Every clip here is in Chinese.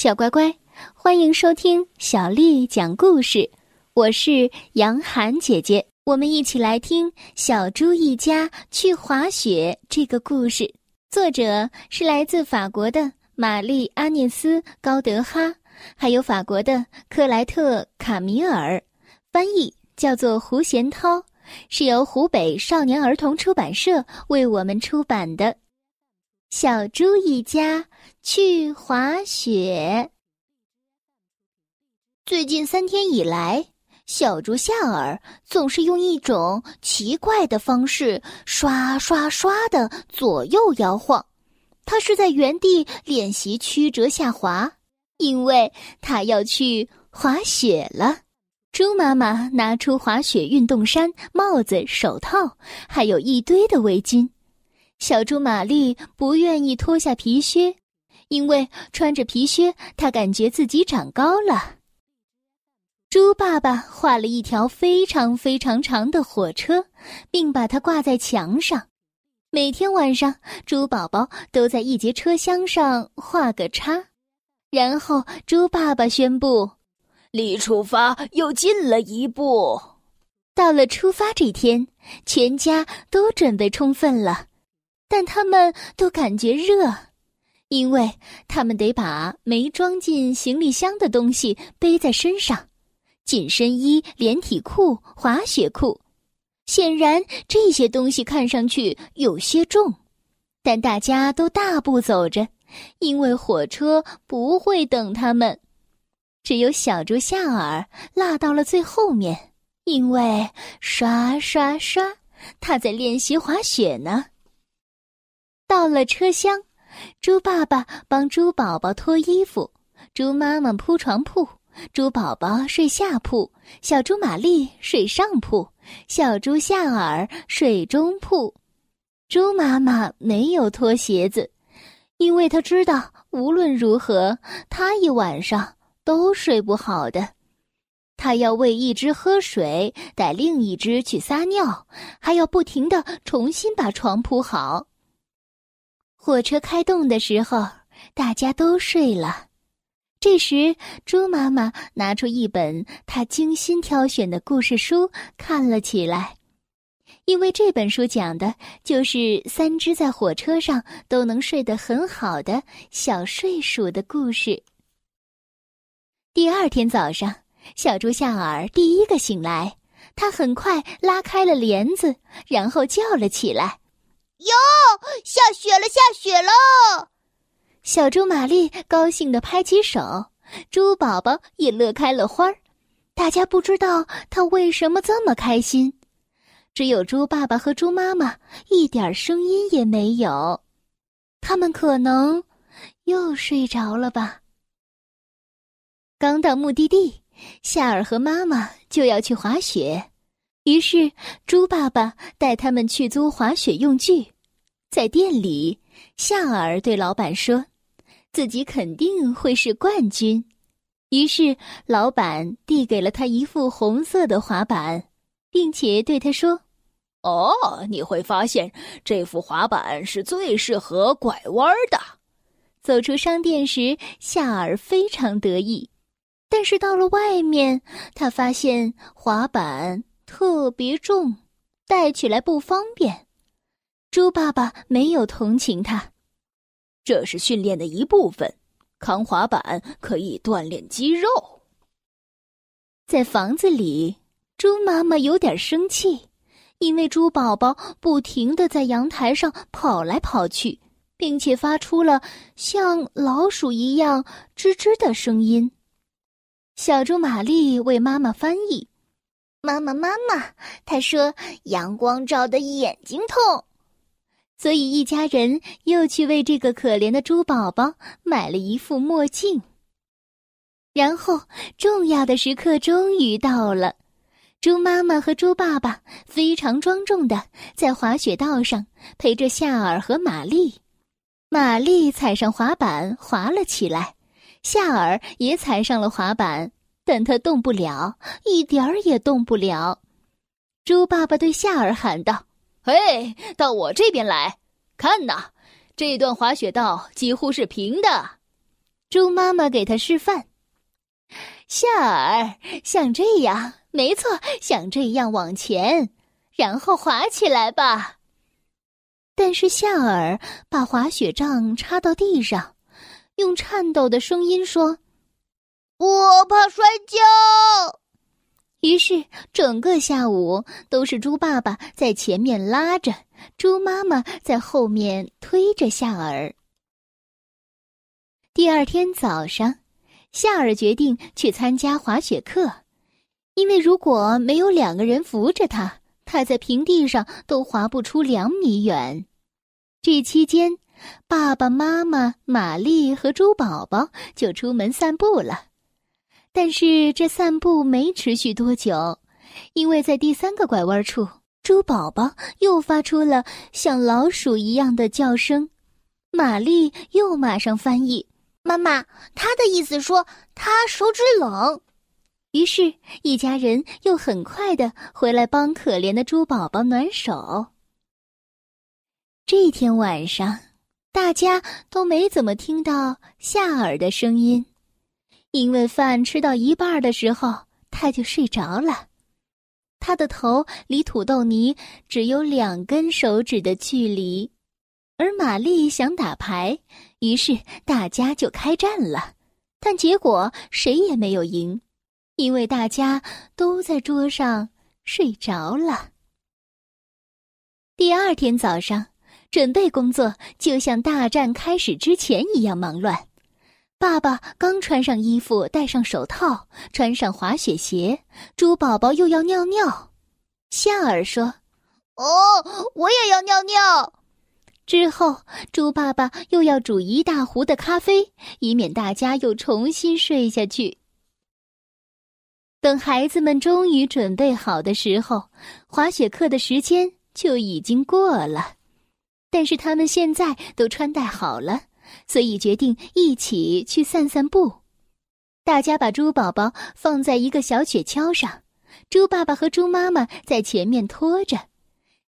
小乖乖，欢迎收听小丽讲故事。我是杨涵姐姐，我们一起来听《小猪一家去滑雪》这个故事。作者是来自法国的玛丽·阿涅斯·高德哈，还有法国的克莱特·卡米尔，翻译叫做胡贤涛，是由湖北少年儿童出版社为我们出版的。小猪一家去滑雪。最近三天以来，小猪夏尔总是用一种奇怪的方式刷刷刷的左右摇晃。他是在原地练习曲折下滑，因为他要去滑雪了。猪妈妈拿出滑雪运动衫、帽子、手套，还有一堆的围巾。小猪玛丽不愿意脱下皮靴，因为穿着皮靴，她感觉自己长高了。猪爸爸画了一条非常非常长的火车，并把它挂在墙上。每天晚上，猪宝宝都在一节车厢上画个叉，然后猪爸爸宣布：“离出发又近了一步。”到了出发这天，全家都准备充分了。但他们都感觉热，因为他们得把没装进行李箱的东西背在身上：紧身衣、连体裤、滑雪裤。显然这些东西看上去有些重，但大家都大步走着，因为火车不会等他们。只有小猪夏尔落到了最后面，因为刷刷刷，他在练习滑雪呢。到了车厢，猪爸爸帮猪宝宝脱衣服，猪妈妈铺床铺，猪宝宝睡下铺，小猪玛丽睡上铺，小猪夏尔睡中铺。猪妈妈没有脱鞋子，因为她知道无论如何，她一晚上都睡不好的。她要喂一只喝水，带另一只去撒尿，还要不停的重新把床铺好。火车开动的时候，大家都睡了。这时，猪妈妈拿出一本她精心挑选的故事书看了起来，因为这本书讲的就是三只在火车上都能睡得很好的小睡鼠的故事。第二天早上，小猪夏尔第一个醒来，他很快拉开了帘子，然后叫了起来。哟，下雪了，下雪了！小猪玛丽高兴地拍起手，猪宝宝也乐开了花儿。大家不知道他为什么这么开心，只有猪爸爸和猪妈妈一点声音也没有。他们可能又睡着了吧。刚到目的地，夏尔和妈妈就要去滑雪。于是，猪爸爸带他们去租滑雪用具。在店里，夏尔对老板说：“自己肯定会是冠军。”于是，老板递给了他一副红色的滑板，并且对他说：“哦，你会发现这副滑板是最适合拐弯的。”走出商店时，夏尔非常得意。但是到了外面，他发现滑板。特别重，带起来不方便。猪爸爸没有同情他，这是训练的一部分，扛滑板可以锻炼肌肉。在房子里，猪妈妈有点生气，因为猪宝宝不停的在阳台上跑来跑去，并且发出了像老鼠一样吱吱的声音。小猪玛丽为妈妈翻译。妈妈，妈妈，他说阳光照的眼睛痛，所以一家人又去为这个可怜的猪宝宝买了一副墨镜。然后，重要的时刻终于到了，猪妈妈和猪爸爸非常庄重的在滑雪道上陪着夏尔和玛丽。玛丽踩上滑板滑了起来，夏尔也踩上了滑板。但他动不了，一点儿也动不了。猪爸爸对夏尔喊道：“嘿，到我这边来，看呐，这段滑雪道几乎是平的。”猪妈妈给他示范：“夏儿，像这样，没错，像这样往前，然后滑起来吧。”但是夏尔把滑雪杖插到地上，用颤抖的声音说：“我怕摔跤。”于是整个下午都是猪爸爸在前面拉着，猪妈妈在后面推着夏尔。第二天早上，夏尔决定去参加滑雪课，因为如果没有两个人扶着他，他在平地上都滑不出两米远。这期间，爸爸妈妈、玛丽和猪宝宝就出门散步了。但是这散步没持续多久，因为在第三个拐弯处，猪宝宝又发出了像老鼠一样的叫声。玛丽又马上翻译：“妈妈，他的意思说他手指冷。”于是，一家人又很快的回来帮可怜的猪宝宝暖手。这天晚上，大家都没怎么听到夏尔的声音，因为饭吃到一半的时候，他就睡着了。他的头离土豆泥只有两根手指的距离，而玛丽想打牌，于是大家就开战了。但结果谁也没有赢，因为大家都在桌上睡着了。第二天早上。准备工作就像大战开始之前一样忙乱。爸爸刚穿上衣服，戴上手套，穿上滑雪鞋，猪宝宝又要尿尿。夏尔说：“哦，我也要尿尿。”之后，猪爸爸又要煮一大壶的咖啡，以免大家又重新睡下去。等孩子们终于准备好的时候，滑雪课的时间就已经过了。但是他们现在都穿戴好了，所以决定一起去散散步。大家把猪宝宝放在一个小雪橇上，猪爸爸和猪妈妈在前面拖着，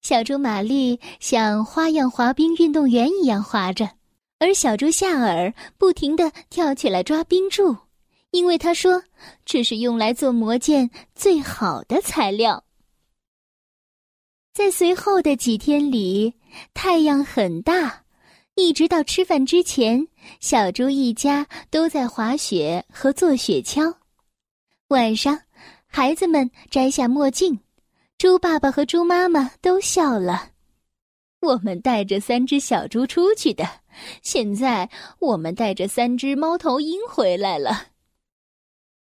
小猪玛丽像花样滑冰运动员一样滑着，而小猪夏尔不停地跳起来抓冰柱，因为他说这是用来做魔剑最好的材料。在随后的几天里，太阳很大，一直到吃饭之前，小猪一家都在滑雪和坐雪橇。晚上，孩子们摘下墨镜，猪爸爸和猪妈妈都笑了。我们带着三只小猪出去的，现在我们带着三只猫头鹰回来了。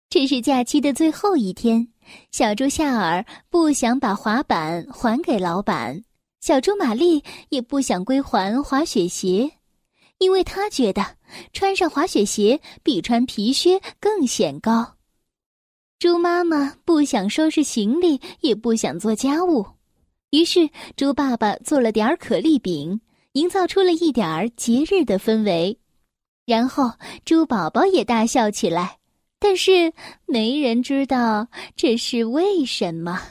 这是假期的最后一天。小猪夏尔不想把滑板还给老板，小猪玛丽也不想归还滑雪鞋，因为她觉得穿上滑雪鞋比穿皮靴更显高。猪妈妈不想收拾行李，也不想做家务，于是猪爸爸做了点可丽饼，营造出了一点儿节日的氛围。然后猪宝宝也大笑起来。但是没人知道这是为什么。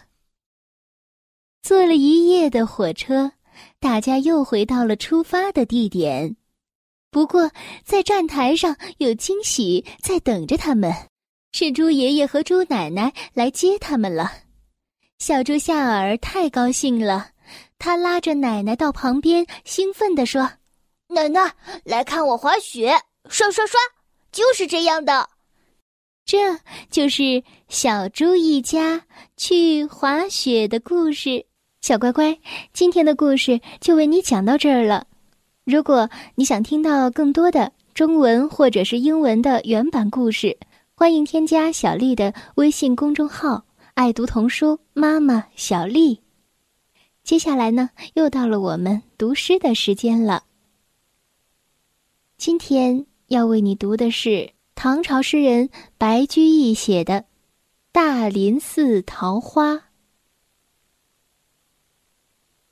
坐了一夜的火车，大家又回到了出发的地点。不过，在站台上有惊喜在等着他们，是猪爷爷和猪奶奶来接他们了。小猪夏尔太高兴了，他拉着奶奶到旁边，兴奋地说：“奶奶，来看我滑雪，刷刷刷，就是这样的。”这就是小猪一家去滑雪的故事。小乖乖，今天的故事就为你讲到这儿了。如果你想听到更多的中文或者是英文的原版故事，欢迎添加小丽的微信公众号“爱读童书妈妈小丽”。接下来呢，又到了我们读诗的时间了。今天要为你读的是。唐朝诗人白居易写的《大林寺桃花》。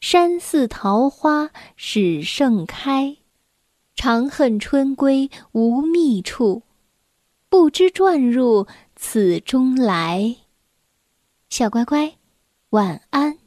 山寺桃花始盛开。长恨春归无觅处，不知转入此中来。小乖乖，晚安。